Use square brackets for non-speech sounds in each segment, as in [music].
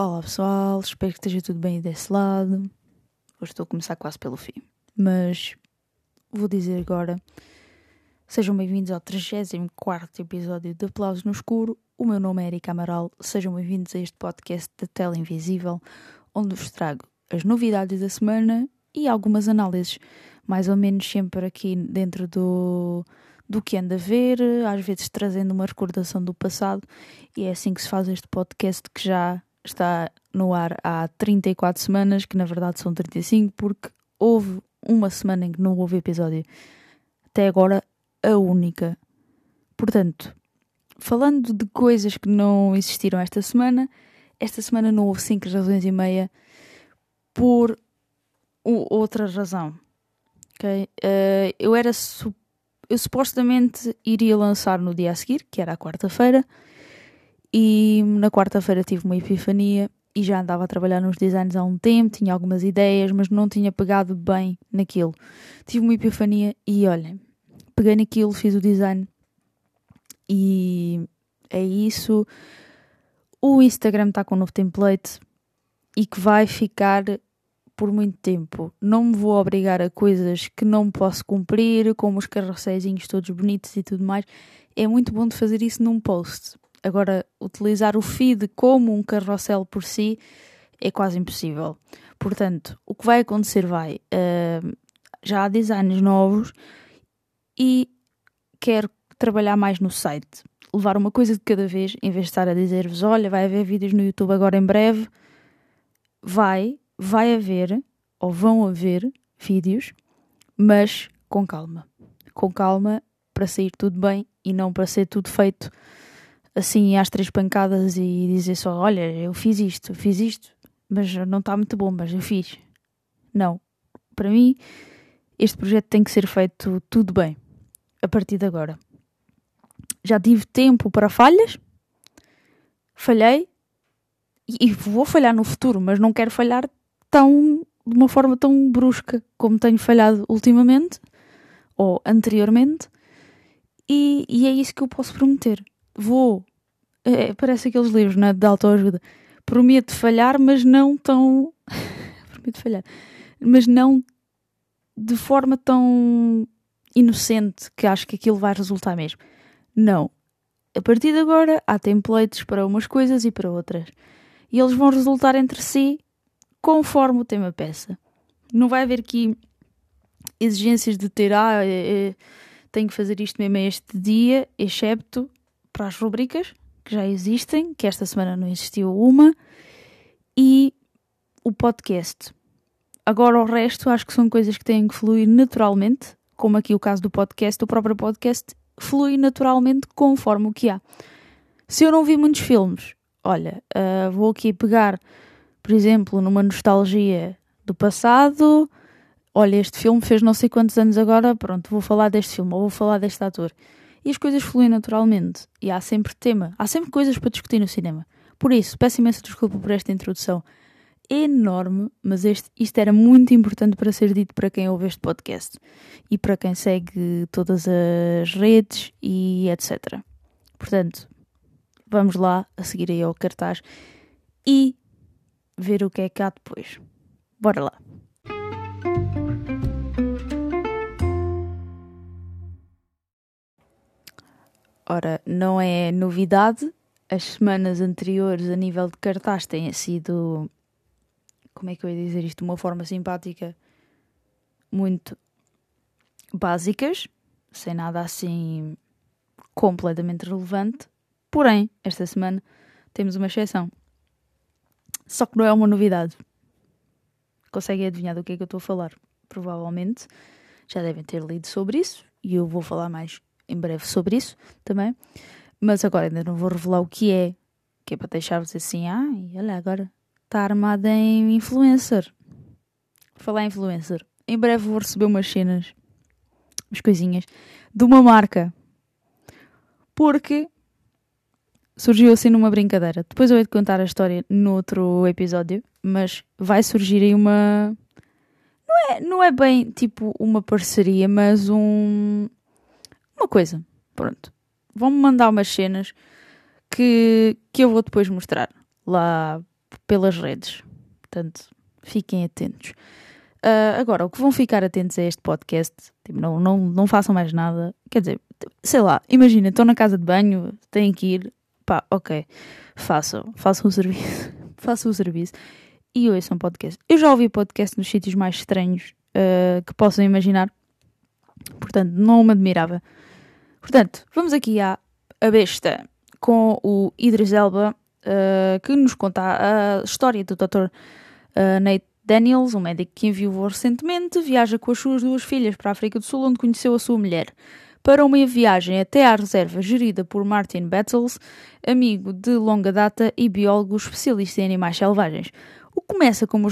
Olá pessoal, espero que esteja tudo bem desse lado. Hoje estou a começar quase pelo fim, mas vou dizer agora: sejam bem-vindos ao 34 episódio de Aplausos no Escuro. O meu nome é Erika Amaral, sejam bem-vindos a este podcast da Tela Invisível, onde vos trago as novidades da semana e algumas análises, mais ou menos sempre aqui dentro do, do que anda a ver, às vezes trazendo uma recordação do passado, e é assim que se faz este podcast que já está no ar há 34 semanas, que na verdade são 35, porque houve uma semana em que não houve episódio. Até agora, a única. Portanto, falando de coisas que não existiram esta semana, esta semana não houve 5 razões e meia por outra razão. Okay? Uh, eu era su eu supostamente iria lançar no dia a seguir, que era a quarta-feira, e na quarta-feira tive uma epifania e já andava a trabalhar nos designs há um tempo, tinha algumas ideias, mas não tinha pegado bem naquilo. Tive uma epifania e olhem, peguei naquilo, fiz o design e é isso. O Instagram está com um novo template e que vai ficar por muito tempo. Não me vou obrigar a coisas que não posso cumprir, como os carrocéisinhos todos bonitos e tudo mais. É muito bom de fazer isso num post. Agora, utilizar o feed como um carrossel por si é quase impossível. Portanto, o que vai acontecer vai. Uh, já há designs novos e quero trabalhar mais no site. Levar uma coisa de cada vez, em vez de estar a dizer-vos: olha, vai haver vídeos no YouTube agora em breve. Vai, vai haver, ou vão haver vídeos, mas com calma. Com calma para sair tudo bem e não para ser tudo feito assim às três pancadas e dizer só: Olha, eu fiz isto, fiz isto, mas não está muito bom, mas eu fiz. Não. Para mim, este projeto tem que ser feito tudo bem, a partir de agora. Já tive tempo para falhas, falhei e vou falhar no futuro, mas não quero falhar tão de uma forma tão brusca como tenho falhado ultimamente ou anteriormente, e, e é isso que eu posso prometer. Vou é, parece aqueles livros né, de autoajuda. Prometo falhar, mas não tão. [laughs] Prometo falhar. Mas não de forma tão inocente que acho que aquilo vai resultar mesmo. Não. A partir de agora há templates para umas coisas e para outras. E eles vão resultar entre si conforme o tema peça. Não vai haver aqui exigências de ter, ah, é, é, tenho que fazer isto mesmo este dia, excepto para as rubricas, que já existem, que esta semana não existiu uma, e o podcast. Agora o resto acho que são coisas que têm que fluir naturalmente, como aqui o caso do podcast, o próprio podcast flui naturalmente conforme o que há. Se eu não vi muitos filmes, olha, uh, vou aqui pegar, por exemplo, numa nostalgia do passado. Olha, este filme fez não sei quantos anos agora, pronto, vou falar deste filme, ou vou falar deste ator e as coisas fluem naturalmente. E há sempre tema, há sempre coisas para discutir no cinema. Por isso, peço imensa desculpa por esta introdução enorme, mas este, isto era muito importante para ser dito para quem ouve este podcast e para quem segue todas as redes e etc. Portanto, vamos lá a seguir aí ao cartaz e ver o que é que há depois. Bora lá! Ora, não é novidade, as semanas anteriores a nível de cartaz têm sido, como é que eu ia dizer isto, de uma forma simpática, muito básicas, sem nada assim completamente relevante. Porém, esta semana temos uma exceção. Só que não é uma novidade. Conseguem adivinhar do que é que eu estou a falar? Provavelmente já devem ter lido sobre isso e eu vou falar mais em breve sobre isso também. Mas agora ainda não vou revelar o que é, que é para deixar-vos assim, ah, olha, agora está armada em influencer. Falar em influencer. Em breve vou receber umas cenas, umas coisinhas, de uma marca. Porque surgiu assim numa brincadeira. Depois eu hei de contar a história no outro episódio, mas vai surgir aí uma. Não é, não é bem tipo uma parceria, mas um. Uma coisa. Pronto. Vão-me mandar umas cenas que, que eu vou depois mostrar lá pelas redes. Portanto, fiquem atentos. Uh, agora, o que vão ficar atentos a este podcast, tipo, não, não, não façam mais nada. Quer dizer, sei lá, imagina, estão na casa de banho, têm que ir, pá, ok, façam, façam o serviço, [laughs] façam o serviço e ouçam podcast. Eu já ouvi podcast nos sítios mais estranhos uh, que possam imaginar, portanto, não me admirava. Portanto, vamos aqui à a besta com o Idris Elba, uh, que nos conta a história do Dr. Uh, Nate Daniels, um médico que enviou recentemente, viaja com as suas duas filhas para a África do Sul, onde conheceu a sua mulher. Para uma viagem até à reserva gerida por Martin Battles, amigo de longa data e biólogo especialista em animais selvagens. O que começa como,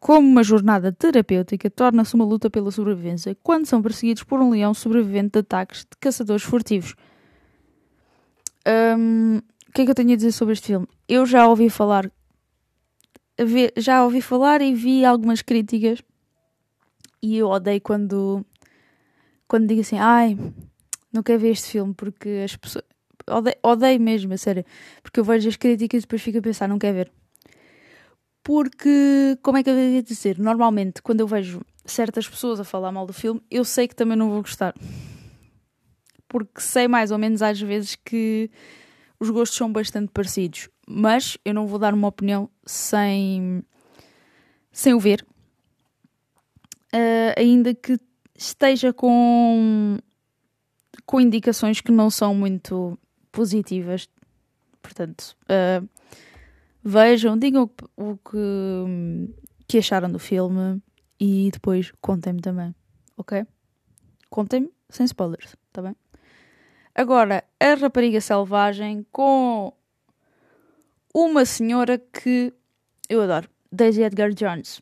como uma jornada terapêutica torna-se uma luta pela sobrevivência quando são perseguidos por um leão sobrevivente de ataques de caçadores furtivos. Um, que é que eu tenho a dizer sobre este filme? Eu já ouvi falar já ouvi falar e vi algumas críticas e eu odeio quando quando digo assim, ai, não quero ver este filme porque as pessoas odeio, odeio mesmo, a sério, porque eu vejo as críticas e depois fico a pensar, não quero ver. Porque, como é que eu devia dizer? Normalmente, quando eu vejo certas pessoas a falar mal do filme, eu sei que também não vou gostar. Porque sei mais ou menos às vezes que os gostos são bastante parecidos mas eu não vou dar uma opinião sem, sem o ver, uh, ainda que esteja com, com indicações que não são muito positivas. Portanto, uh, vejam, digam o que, que acharam do filme e depois contem-me também, ok? Contem-me sem spoilers, tá bem? Agora, a rapariga selvagem com uma senhora que eu adoro, Daisy Edgar Jones.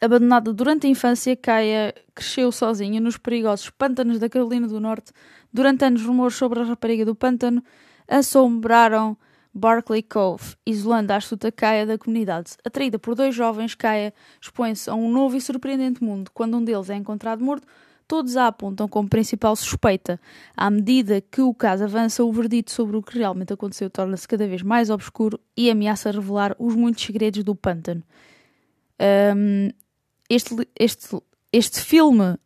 Abandonada durante a infância, Kaya cresceu sozinha nos perigosos pântanos da Carolina do Norte. Durante anos, rumores sobre a rapariga do pântano assombraram Barclay Cove, isolando a astuta Kaya da comunidade. Atraída por dois jovens, Kaya expõe-se a um novo e surpreendente mundo. Quando um deles é encontrado morto, todos a apontam como principal suspeita. À medida que o caso avança, o verdito sobre o que realmente aconteceu torna-se cada vez mais obscuro e ameaça revelar os muitos segredos do pântano. Um, este, este, este filme,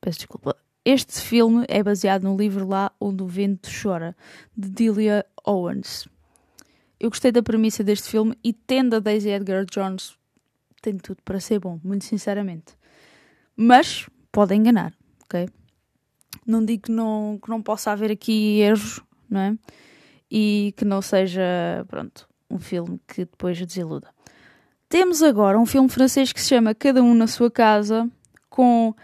peço desculpa, este filme é baseado no livro Lá Onde o Vento Chora, de Delia Owens. Eu gostei da premissa deste filme e tendo a Daisy Edgar Jones tem tudo para ser bom, muito sinceramente. Mas pode enganar ok? Não digo que não, que não possa haver aqui erros, não é? E que não seja, pronto, um filme que depois desiluda. Temos agora um filme francês que se chama Cada Um na Sua Casa, com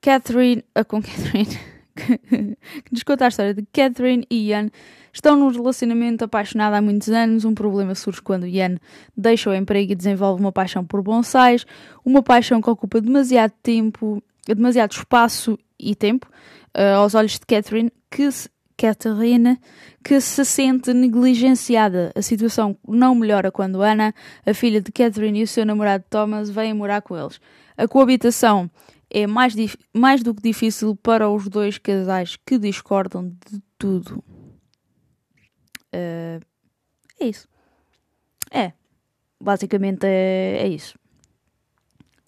Catherine. Uh, com Catherine. [laughs] que nos conta a história de Catherine e Ian. Estão num relacionamento apaixonado há muitos anos. Um problema surge quando Ian deixa o emprego e desenvolve uma paixão por bonsais, uma paixão que ocupa demasiado tempo demasiado espaço e tempo uh, aos olhos de Catherine, que se, Catherine, que se sente negligenciada. A situação não melhora quando Ana, a filha de Catherine e o seu namorado Thomas vêm morar com eles. A coabitação é mais, mais do que difícil para os dois casais que discordam de tudo. Uh, é isso. É. Basicamente é, é isso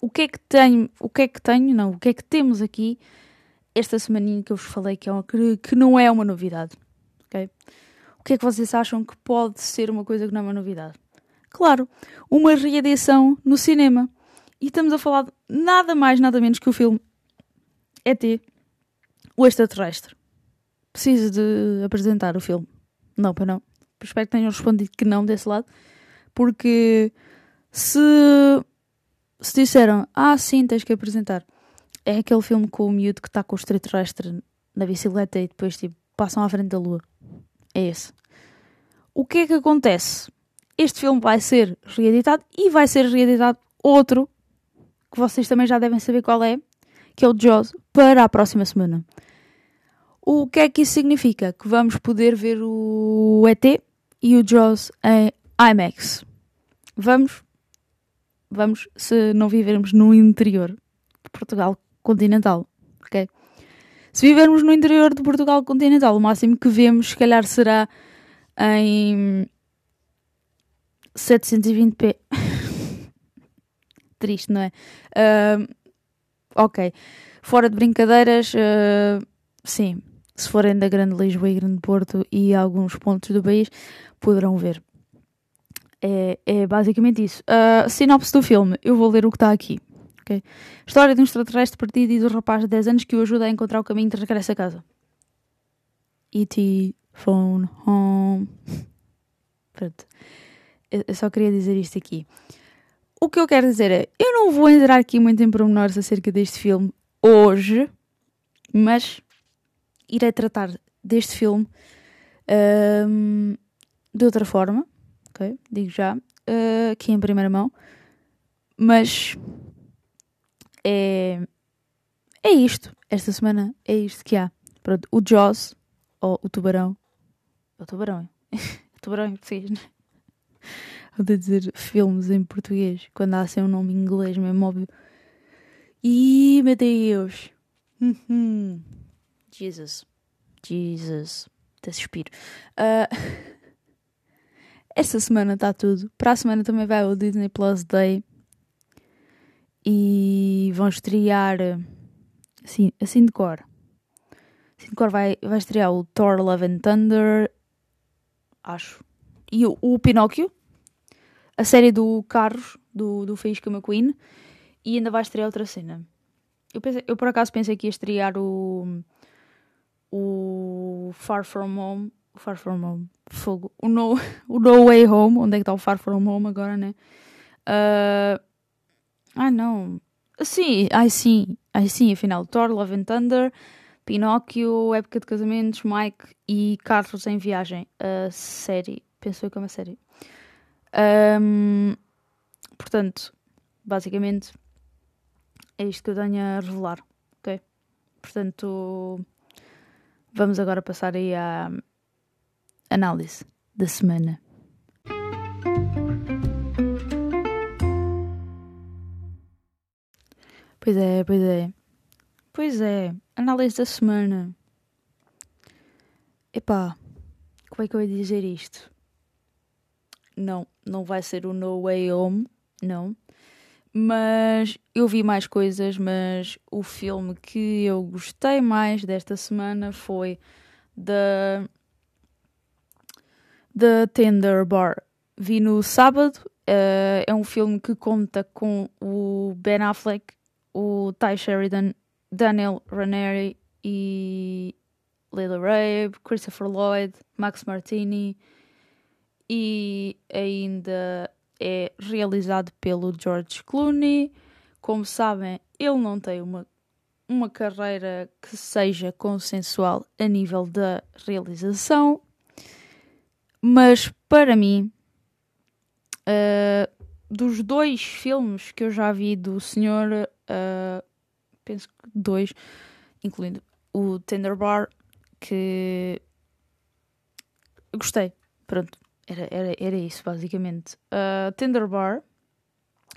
o que é que tenho, o que é que tenho, não, o que é que temos aqui esta semaninha que eu vos falei que, é uma, que não é uma novidade, ok? O que é que vocês acham que pode ser uma coisa que não é uma novidade? Claro, uma reedição no cinema. E estamos a falar de nada mais, nada menos que o filme ET, o extraterrestre. Preciso de apresentar o filme. Não, para não. Espero que tenham respondido que não desse lado. Porque se se disseram, ah, sim, tens que apresentar, é aquele filme com o miúdo que está com o extraterrestre na bicicleta e depois tipo, passam à frente da lua. É esse. O que é que acontece? Este filme vai ser reeditado e vai ser reeditado outro que vocês também já devem saber qual é, que é o Jaws, para a próxima semana. O que é que isso significa? Que vamos poder ver o ET e o Jaws em IMAX. Vamos, vamos, se não vivermos no interior de Portugal continental, ok? Se vivermos no interior de Portugal continental, o máximo que vemos, se calhar, será em 720p. [laughs] Triste, não é? Uh, ok. Fora de brincadeiras, uh, sim. Se forem da Grande Lisboa e Grande Porto e alguns pontos do país, poderão ver. É, é basicamente isso. Uh, sinopse do filme. Eu vou ler o que está aqui. Okay? História de um extraterrestre partido e do rapaz de 10 anos que o ajuda a encontrar o caminho de regresso a casa. E.T. Phone Home. Pronto. Eu só queria dizer isto aqui. O que eu quero dizer é, eu não vou entrar aqui muito em pormenores acerca deste filme hoje, mas irei tratar deste filme um, de outra forma, ok? Digo já, uh, aqui em primeira mão, mas é, é isto. Esta semana é isto que há. Pronto, o Jaws, ou o Tubarão, o Tubarão, [laughs] o Tubarão em português, né? Vou dizer filmes em português, quando há assim um nome em inglês mesmo óbvio. E, meu Deus. Uhum. Jesus. Jesus. Até suspiro. Uh, [laughs] esta semana está tudo. Para a semana também vai o Disney Plus Day. E vão estrear. Assim, assim de cor. Assim de cor vai, vai estrear o Thor Love and Thunder. Acho. E o, o Pinóquio a série do Carros, do, do Faísca McQueen, e ainda vai estrear outra cena. Eu, pensei, eu por acaso pensei que ia estrear o, o Far From Home, Far From Home, fogo, o No, [laughs] o no Way Home, onde é que está o Far From Home agora, né? Uh, ah, não. Sim, ai sim, ai sim, afinal, Thor, Love and Thunder, Pinóquio, Época de Casamentos, Mike e Carlos em Viagem, a série, pensou que é uma série. Um, portanto, basicamente é isto que eu tenho a revelar, ok? Portanto, vamos agora passar aí à análise da semana. Pois é, pois é. Pois é, análise da semana. Epá, como é que eu ia dizer isto? não, não vai ser o No Way Home, não. Mas eu vi mais coisas, mas o filme que eu gostei mais desta semana foi The, The Tender Bar. Vi no sábado, uh, é um filme que conta com o Ben Affleck, o Ty Sheridan, Daniel Ranieri e Lila Rabe, Christopher Lloyd, Max Martini, e ainda é realizado pelo George Clooney. Como sabem, ele não tem uma, uma carreira que seja consensual a nível da realização, mas para mim, uh, dos dois filmes que eu já vi do senhor, uh, penso que dois, incluindo o Tender Bar, que gostei. Pronto, era, era, era isso, basicamente. Uh, Tender Bar,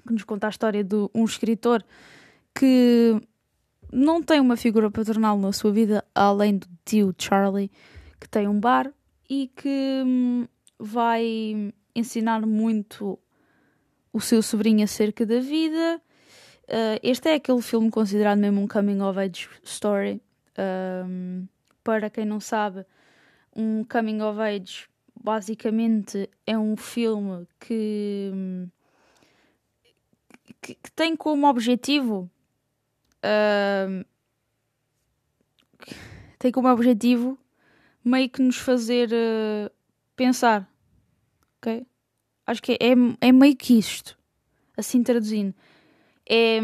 que nos conta a história de um escritor que não tem uma figura paternal na sua vida, além do tio Charlie, que tem um bar e que hum, vai ensinar muito o seu sobrinho acerca da vida. Uh, este é aquele filme considerado mesmo um coming of age story. Um, para quem não sabe, um coming of age basicamente é um filme que, que, que tem como objetivo uh, tem como objetivo meio que nos fazer uh, pensar ok acho que é, é meio que isto assim traduzindo é,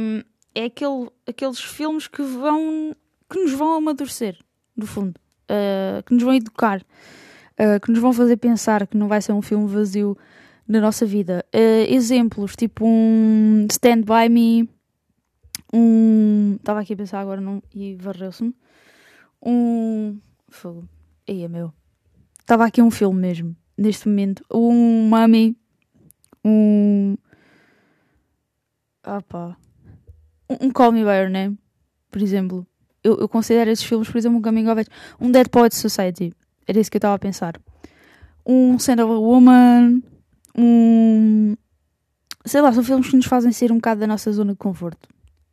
é aquele, aqueles filmes que vão que nos vão amadurecer no fundo uh, que nos vão educar uh, que nos vão fazer pensar que não vai ser um filme vazio na nossa vida. Uh, exemplos, tipo um Stand By Me, um. Estava aqui a pensar agora não, e varreu-se-me. Um, Fogo. Aí é meu. Estava aqui um filme mesmo, neste momento. Um Mami. Um. Pá. Um, um Call Me By Your Name, por exemplo. Eu, eu considero esses filmes, por exemplo, um Coming of Age. Um Dead Poets Society. Era isso que eu estava a pensar. Um Sand of a Woman. Um. Sei lá, são filmes que nos fazem sair um bocado da nossa zona de conforto.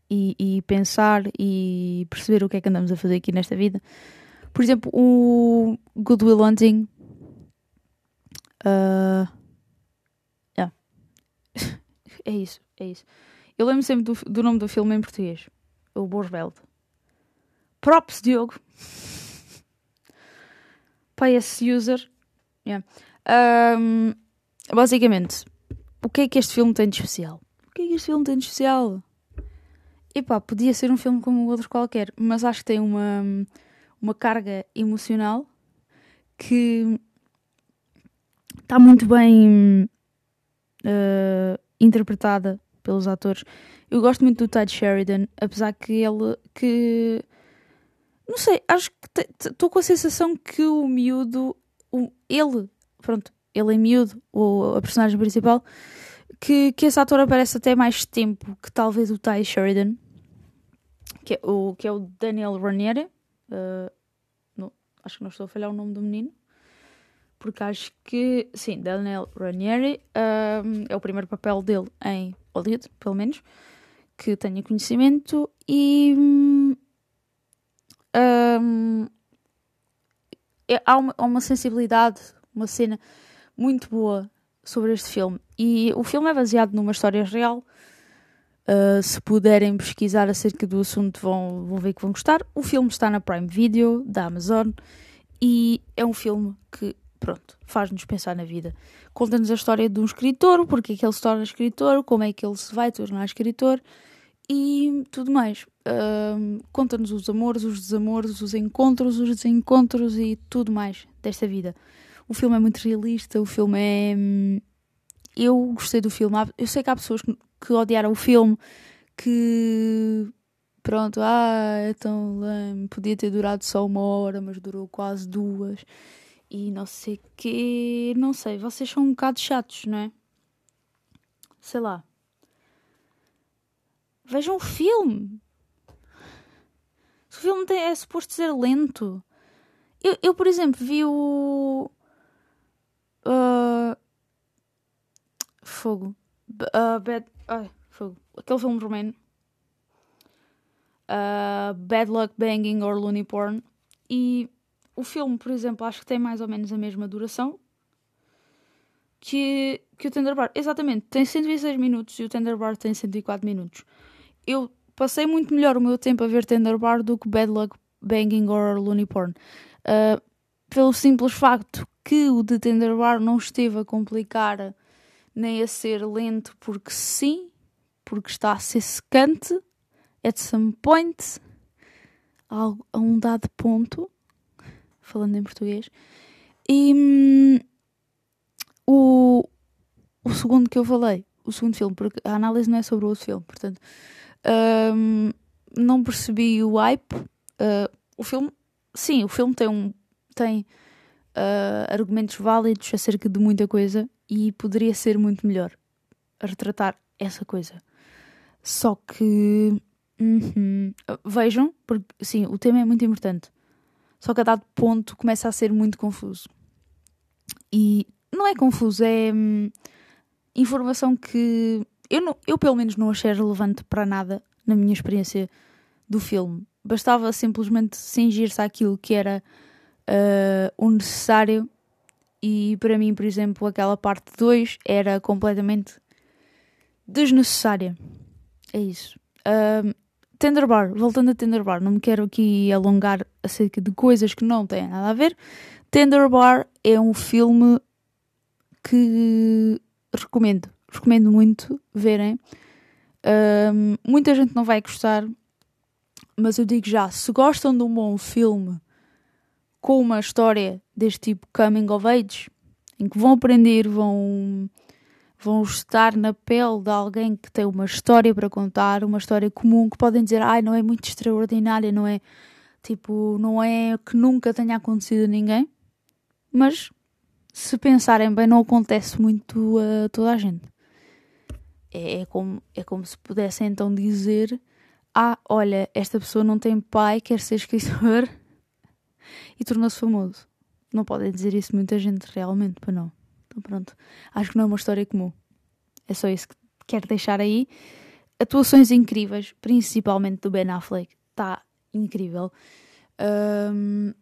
E, e pensar e perceber o que é que andamos a fazer aqui nesta vida. Por exemplo, o Good Will Hunting. Uh, yeah. [laughs] é isso, é isso. Eu lembro sempre do, do nome do filme em português. O Borsveld. Props, Diogo. [laughs] Para esse user. Yeah. Um, basicamente, o que é que este filme tem de especial? O que é que este filme tem de especial? Epá, podia ser um filme como outro qualquer, mas acho que tem uma uma carga emocional que está muito bem uh, interpretada pelos atores. Eu gosto muito do Ty Sheridan, apesar que ele que não sei, acho que estou com a sensação que o miúdo, o, ele, pronto, ele é miúdo, o, a personagem principal, que, que esse ator aparece até mais tempo que talvez o Ty Sheridan, que é o, que é o Daniel Ranieri, Uh, no, acho que não estou a falhar o nome do menino. Porque acho que, sim, Daniel Ranieri uh, é o primeiro papel dele em Hollywood, pelo menos, que tenha conhecimento. E um, é, há uma, uma sensibilidade, uma cena muito boa sobre este filme. E o filme é baseado numa história real Uh, se puderem pesquisar acerca do assunto, vão, vão ver que vão gostar. O filme está na Prime Video da Amazon e é um filme que, pronto, faz-nos pensar na vida. Conta-nos a história de um escritor, porque é que ele se torna escritor, como é que ele se vai tornar escritor e tudo mais. Uh, Conta-nos os amores, os desamores, os encontros, os desencontros e tudo mais desta vida. O filme é muito realista, o filme é. Hum, eu gostei do filme. Eu sei que há pessoas que que odiaram o filme, que pronto, ah, é tão lame, podia ter durado só uma hora, mas durou quase duas. E não sei que, não sei, vocês são um bocado chatos, não é? Sei lá. Vejam o filme. O filme é suposto ser lento. Eu, eu por exemplo, vi o. Uh, fogo. Uh, bad, Ai, fogo. Aquele filme romeno. Uh, Bad Luck Banging or Looney Porn. E o filme, por exemplo, acho que tem mais ou menos a mesma duração que, que o Tender Bar. Exatamente, tem 126 minutos e o Tender Bar tem 104 minutos. Eu passei muito melhor o meu tempo a ver Tender Bar do que Bad Luck Banging or Looney Porn. Uh, pelo simples facto que o de Tender Bar não esteve a complicar nem a ser lento porque sim, porque está a ser secante at some point, a, um dado ponto, falando em português. E hum, o, o segundo que eu falei, o segundo filme, porque a análise não é sobre o outro filme, portanto, hum, não percebi o hype. Uh, o filme, sim, o filme tem um. tem uh, argumentos válidos acerca de muita coisa e poderia ser muito melhor a retratar essa coisa. Só que uhum, vejam, porque sim, o tema é muito importante. Só que a dado ponto começa a ser muito confuso. E não é confuso, é hum, informação que eu, não, eu pelo menos não achei relevante para nada na minha experiência do filme. Bastava simplesmente cingir-se àquilo que era uh, o necessário. E para mim, por exemplo, aquela parte 2 era completamente desnecessária. É isso. Uh, Tender Bar, voltando a Tender Bar, não me quero aqui alongar acerca de coisas que não têm nada a ver. Tender Bar é um filme que recomendo, recomendo muito verem. Uh, muita gente não vai gostar, mas eu digo já: se gostam de um bom filme com uma história deste tipo coming of age, em que vão aprender, vão, vão estar na pele de alguém que tem uma história para contar, uma história comum, que podem dizer, ai, não é muito extraordinária, não é Tipo, não é que nunca tenha acontecido a ninguém, mas se pensarem bem, não acontece muito a toda a gente. É, é, como, é como se pudessem então dizer: Ah, olha, esta pessoa não tem pai, quer ser escritor [laughs] e tornou-se famoso. Não podem dizer isso muita gente realmente, para não. Então pronto, acho que não é uma história comum. É só isso que quero deixar aí. Atuações incríveis, principalmente do Ben Affleck. Está incrível. Um,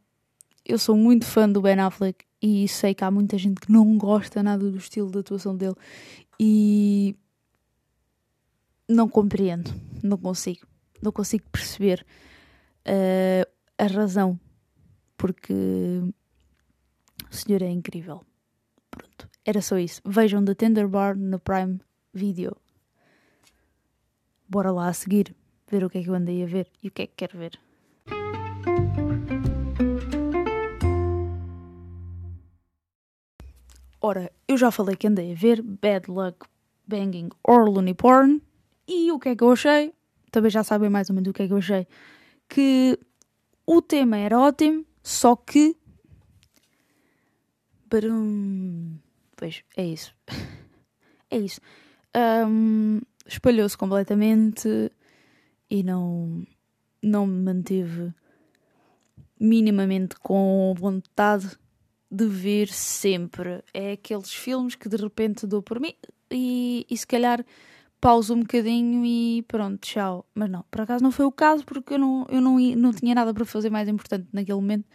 eu sou muito fã do Ben Affleck e sei que há muita gente que não gosta nada do estilo de atuação dele e não compreendo, não consigo, não consigo perceber uh, a razão porque o senhor é incrível. Pronto, era só isso. Vejam The Tender Bar no Prime Video. Bora lá a seguir, ver o que é que eu andei a ver e o que é que quero ver. Ora, eu já falei que andei a ver Bad Luck Banging or Looney Porn e o que é que eu achei? Também já sabem mais ou menos o que é que eu achei. Que o tema era ótimo, só que. Barum. Pois, é isso. [laughs] é isso. Um, Espalhou-se completamente e não, não me manteve minimamente com vontade de ver sempre. É aqueles filmes que de repente dou por mim e, e se calhar pauso um bocadinho e pronto, tchau. Mas não, por acaso não foi o caso porque eu não, eu não, não tinha nada para fazer mais importante naquele momento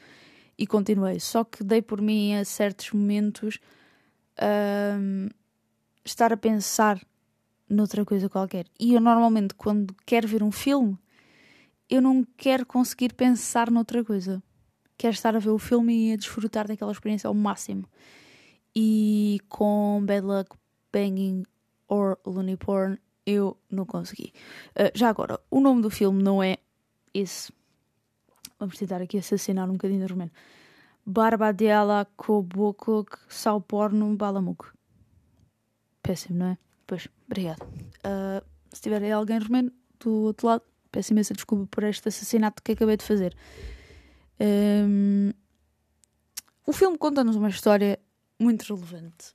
e continuei. Só que dei por mim a certos momentos um, estar a pensar noutra coisa qualquer. E eu normalmente, quando quero ver um filme, eu não quero conseguir pensar noutra coisa. Quero estar a ver o filme e a desfrutar daquela experiência ao máximo. E com Bad Luck Banging or Looney Porn, eu não consegui. Uh, já agora, o nome do filme não é esse. Vamos tentar aqui assassinar um bocadinho de romeno. Barbadela Kobokok Sao Porno Balamuk. Péssimo, não é? Pois, obrigado. Uh, se tiver aí alguém romeno do outro lado, peço imensa desculpa por este assassinato que acabei de fazer. Um, o filme conta-nos uma história muito relevante.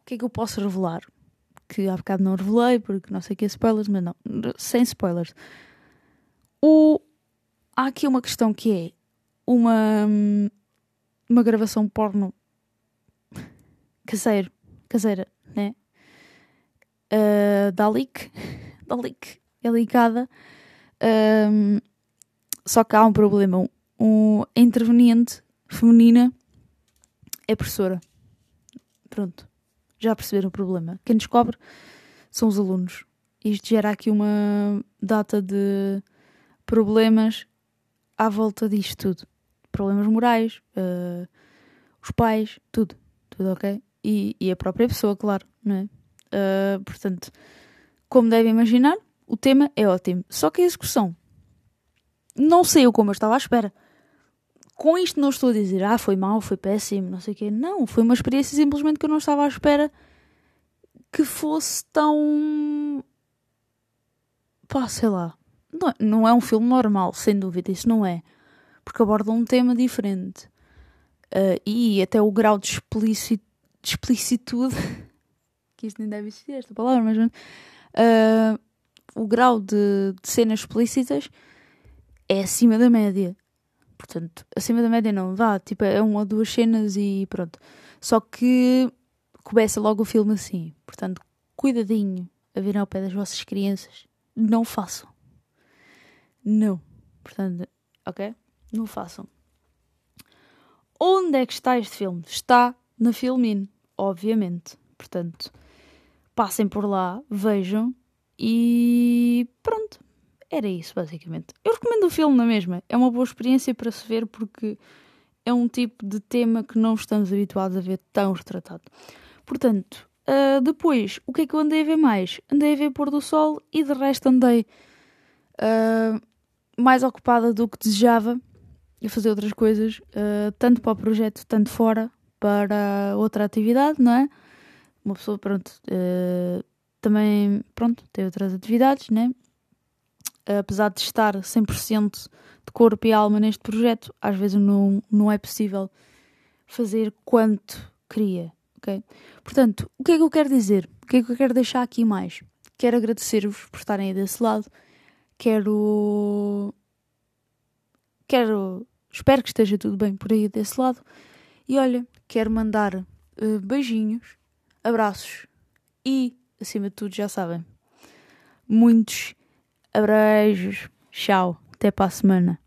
O que é que eu posso revelar? que há bocado não revelei, porque não sei o que é spoilers, mas não, sem spoilers. O, há aqui uma questão que é uma, uma gravação porno caseiro, caseira, né? Uh, da leak, [laughs] da leak, é ligada. Um, só que há um problema. Um, a interveniente feminina é professora. Pronto já perceberam o problema. Quem descobre são os alunos. Isto gera aqui uma data de problemas à volta disto tudo. Problemas morais, uh, os pais, tudo. Tudo ok? E, e, a própria pessoa, claro, não é? Uh, portanto, como devem imaginar, o tema é ótimo. Só que a execução não saiu como eu estava à espera. Com isto não estou a dizer, ah, foi mal, foi péssimo, não sei o quê. Não, foi uma experiência simplesmente que eu não estava à espera que fosse tão. pá, sei lá. Não, é, não é um filme normal, sem dúvida, isso não é. Porque aborda um tema diferente. Uh, e até o grau de, explicit, de explicitude. [laughs] que isto nem deve existir esta palavra, mas. Uh, o grau de, de cenas explícitas é acima da média. Portanto, acima da média não dá. Tipo, é uma ou duas cenas e pronto. Só que começa logo o filme assim. Portanto, cuidadinho a vir ao pé das vossas crianças. Não façam. Não. Portanto, ok? Não façam. Onde é que está este filme? Está na Filmin, obviamente. Portanto, passem por lá, vejam e pronto. Era isso, basicamente. Eu recomendo o filme na mesma. É uma boa experiência para se ver porque é um tipo de tema que não estamos habituados a ver tão retratado. Portanto, uh, depois, o que é que eu andei a ver mais? Andei a ver pôr do sol e de resto andei uh, mais ocupada do que desejava a fazer outras coisas, uh, tanto para o projeto, tanto fora para outra atividade, não é? Uma pessoa, pronto, também, pronto, tem outras atividades, né? apesar de estar 100% de corpo e alma neste projeto, às vezes não, não é possível fazer quanto queria, ok? Portanto, o que é que eu quero dizer? O que é que eu quero deixar aqui mais? Quero agradecer-vos por estarem aí desse lado. Quero. Quero. Espero que esteja tudo bem por aí desse lado. E olha, quero mandar uh, beijinhos, abraços e, acima de tudo, já sabem, muitos Abreijos. Tchau. Até para a semana.